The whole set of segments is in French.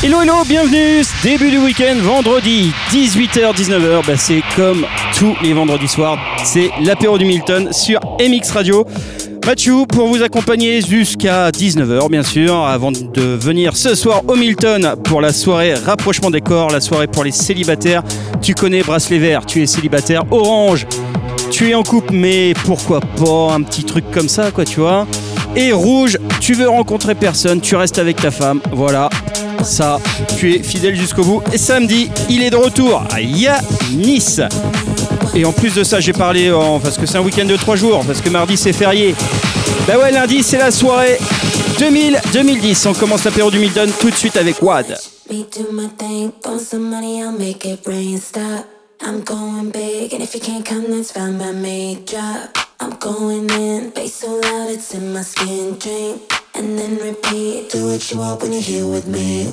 Hello hello, bienvenue, début du week-end, vendredi 18h-19h, bah c'est comme tous les vendredis soirs, c'est l'apéro du Milton sur MX Radio. Mathieu pour vous accompagner jusqu'à 19h bien sûr, avant de venir ce soir au Milton pour la soirée rapprochement des corps, la soirée pour les célibataires. Tu connais bracelet vert, tu es célibataire, orange, tu es en couple mais pourquoi pas un petit truc comme ça quoi tu vois. Et rouge, tu veux rencontrer personne, tu restes avec ta femme, voilà, ça, tu es fidèle jusqu'au bout. Et samedi, il est de retour à Nice. Et en plus de ça, j'ai parlé en, parce que c'est un week-end de trois jours, parce que mardi c'est férié. Bah ouais, lundi c'est la soirée 2000-2010. On commence l'apéro du Milton tout de suite avec Wad. I'm going in, bass so loud it's in my skin. Drink, and then repeat. Do what you want when you're here with me.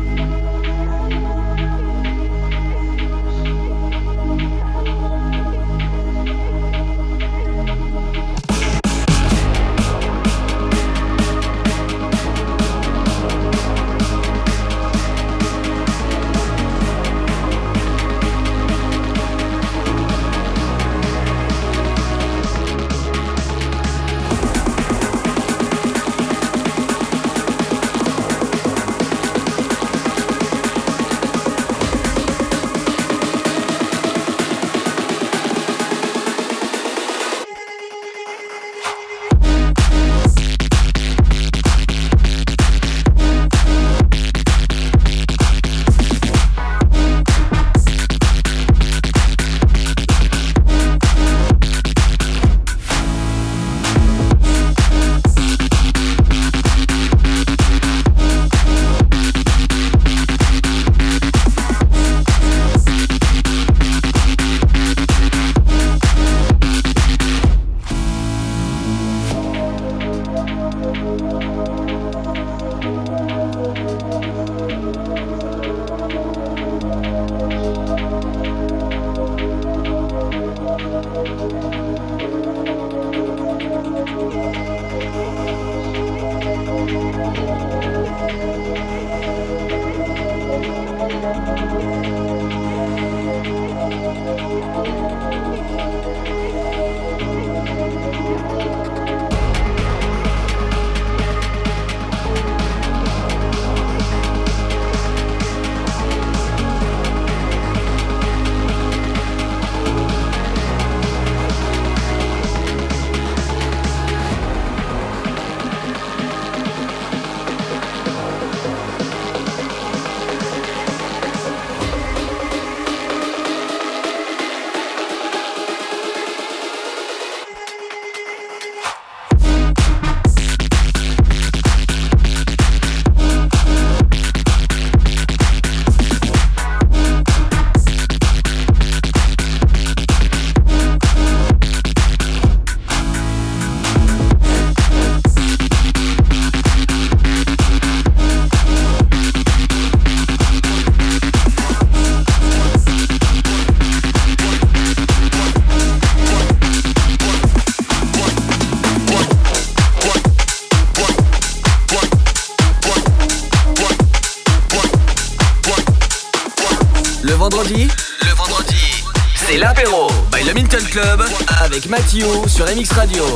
MX Radio.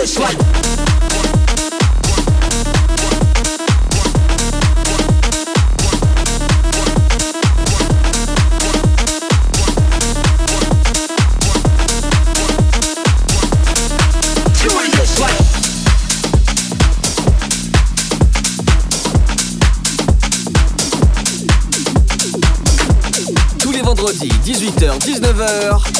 this life. vendredi 18h-19h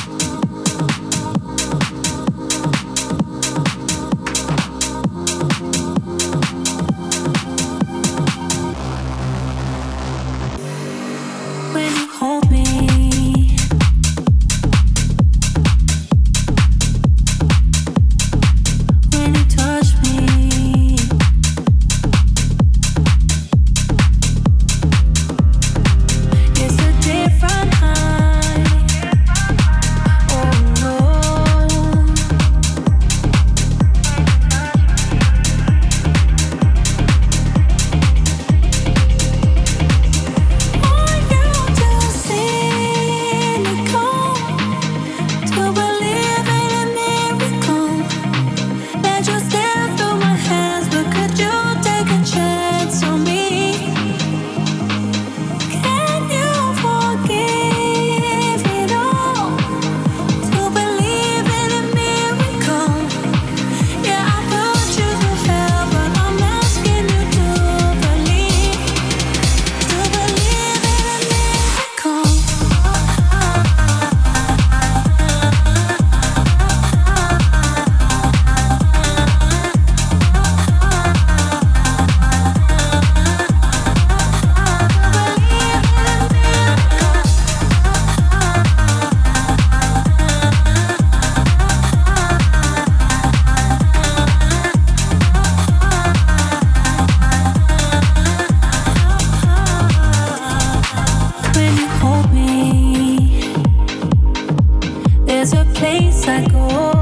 I go.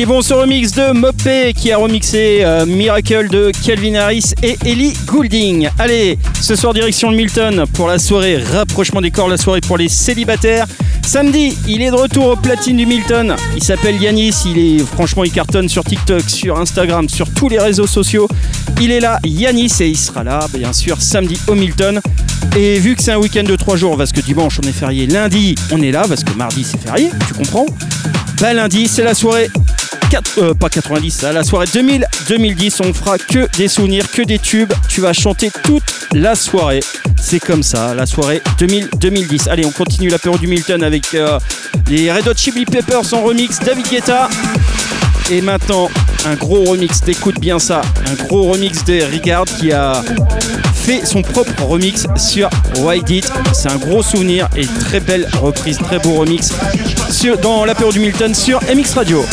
Est bon ce remix de Mopé qui a remixé euh, Miracle de Calvin Harris et Ellie Goulding. Allez, ce soir direction le Milton pour la soirée rapprochement des corps, la soirée pour les célibataires. Samedi, il est de retour au platine du Milton. Il s'appelle Yanis, il est franchement il cartonne sur TikTok, sur Instagram, sur tous les réseaux sociaux. Il est là, Yanis, et il sera là bien sûr samedi au Milton. Et vu que c'est un week-end de 3 jours, parce que dimanche on est férié, lundi on est là, parce que mardi c'est férié, tu comprends? Bah lundi c'est la soirée euh, pas 90, à la soirée 2000-2010, on fera que des souvenirs, que des tubes. Tu vas chanter toute la soirée. C'est comme ça, la soirée 2000-2010. Allez, on continue l'apéro du Milton avec euh, les Red Hot Chili Peppers en remix, David Guetta. Et maintenant, un gros remix, t'écoutes bien ça, un gros remix de Rigard qui a fait son propre remix sur White It. C'est un gros souvenir et très belle reprise, très beau remix sur, dans l'apéro du Milton sur MX Radio.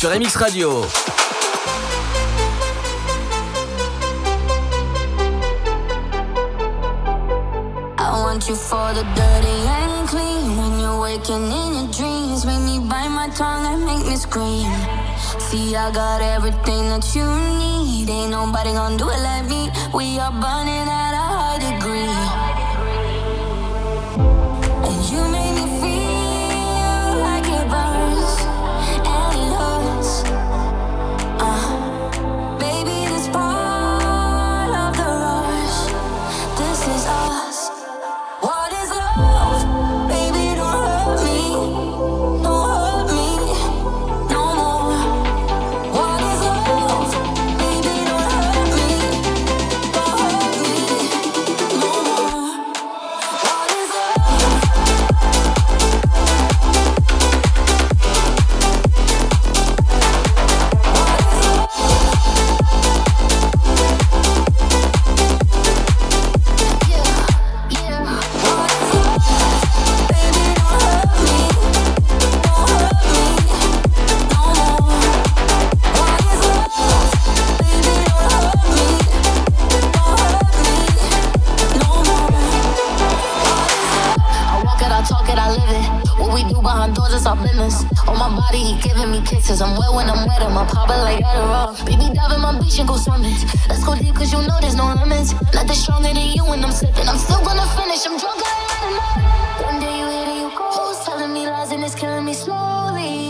Sur MX Radio. I want you for the dirty and clean. When you're waking in your dreams, make me bite my tongue and make me scream. See, I got everything that you need. Ain't nobody gonna do it like me. We are burning at but like Adderall. Baby, dive in my beach and go swimming. Let's go deep, cause you know there's no limits. Nothing stronger than you when I'm slipping. I'm still gonna finish, I'm drunk, I ain't enough. One day you hit it, you go. Who's telling me lies and it's killing me slowly?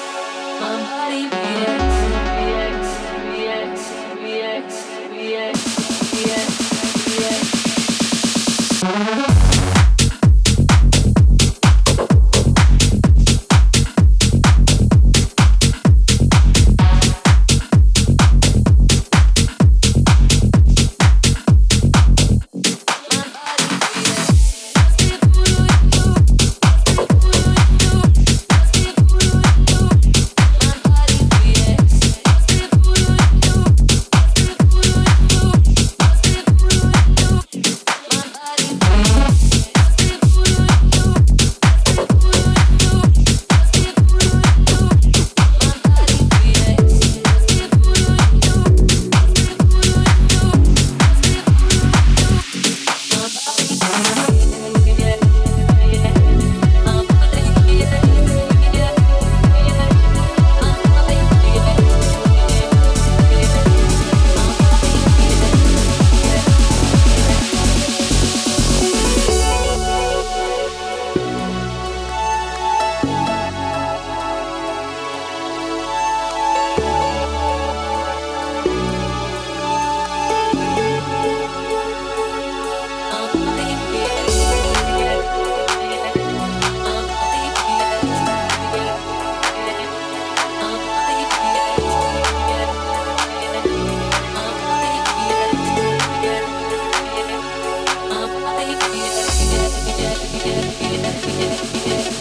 やったやったやった!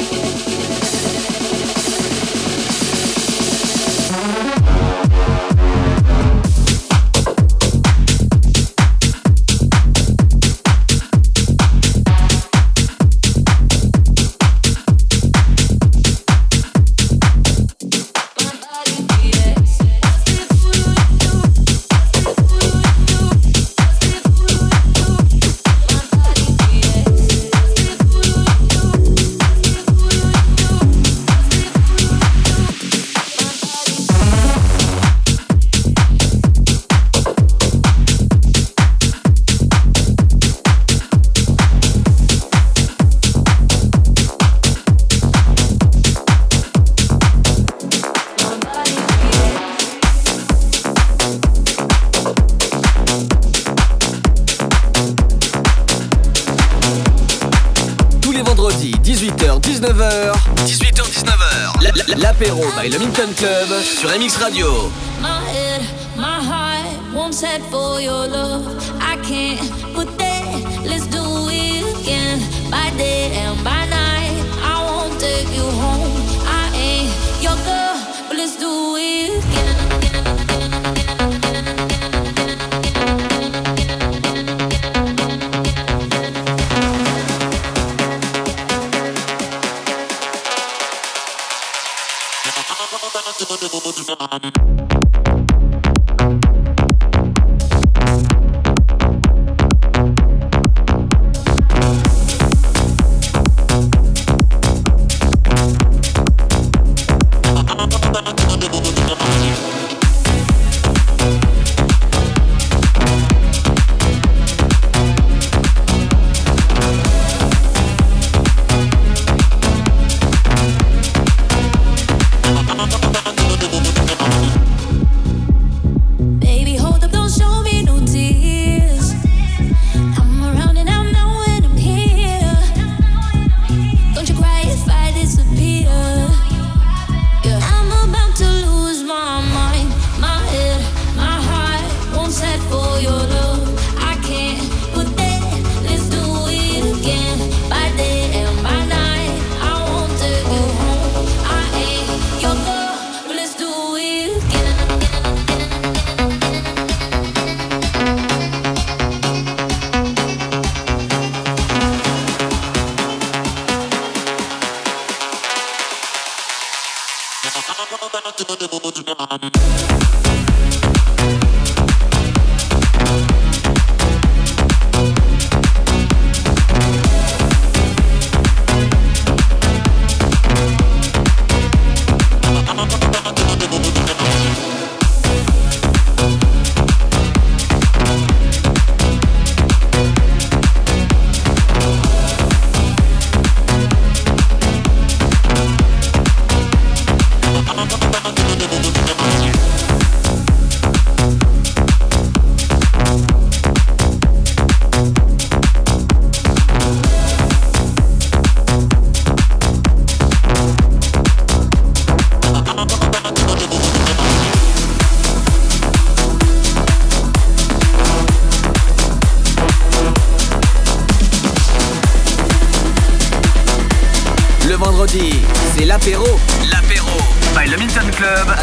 Sur MX Radio. My head, my heart won't set for your love.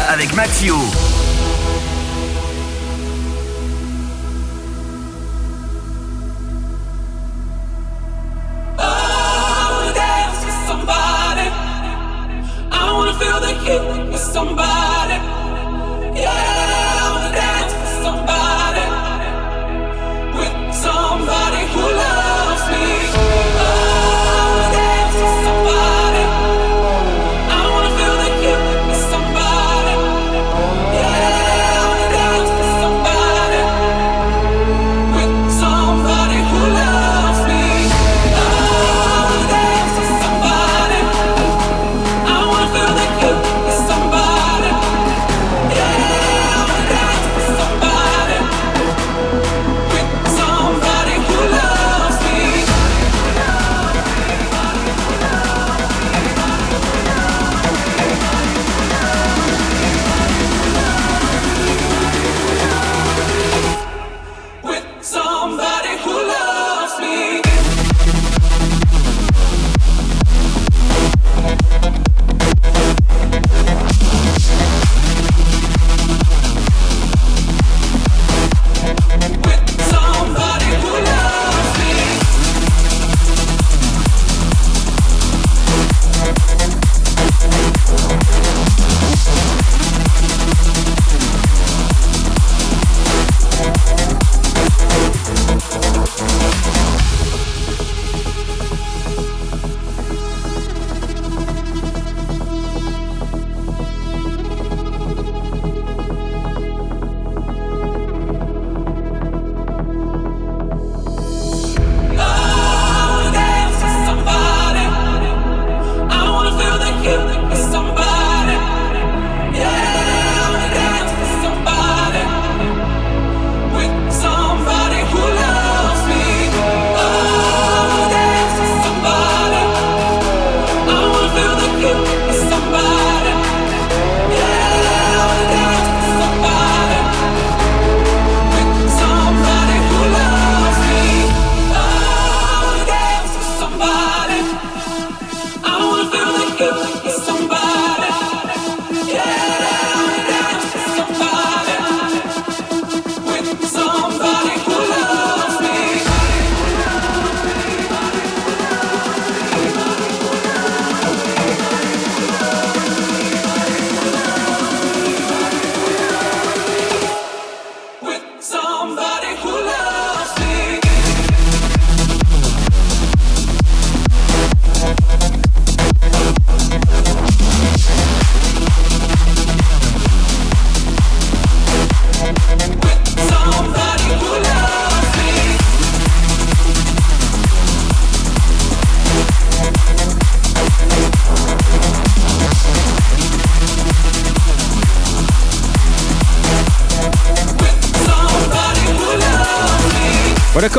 Avec Mathieu.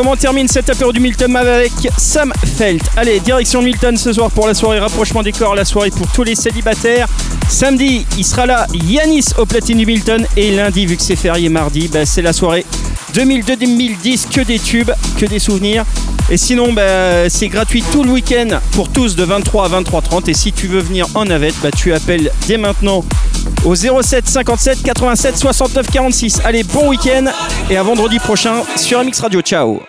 On termine cette apéro du Milton avec Sam Felt. Allez, direction Milton ce soir pour la soirée rapprochement des corps, la soirée pour tous les célibataires. Samedi, il sera là Yanis au platine du Milton et lundi, vu que c'est férié mardi, bah, c'est la soirée 2002-2010, que des tubes, que des souvenirs. Et sinon, bah, c'est gratuit tout le week-end pour tous de 23 à 23h30. Et si tu veux venir en navette, bah, tu appelles dès maintenant au 07 57 87 69 46. Allez, bon week-end et à vendredi prochain sur MX Radio. Ciao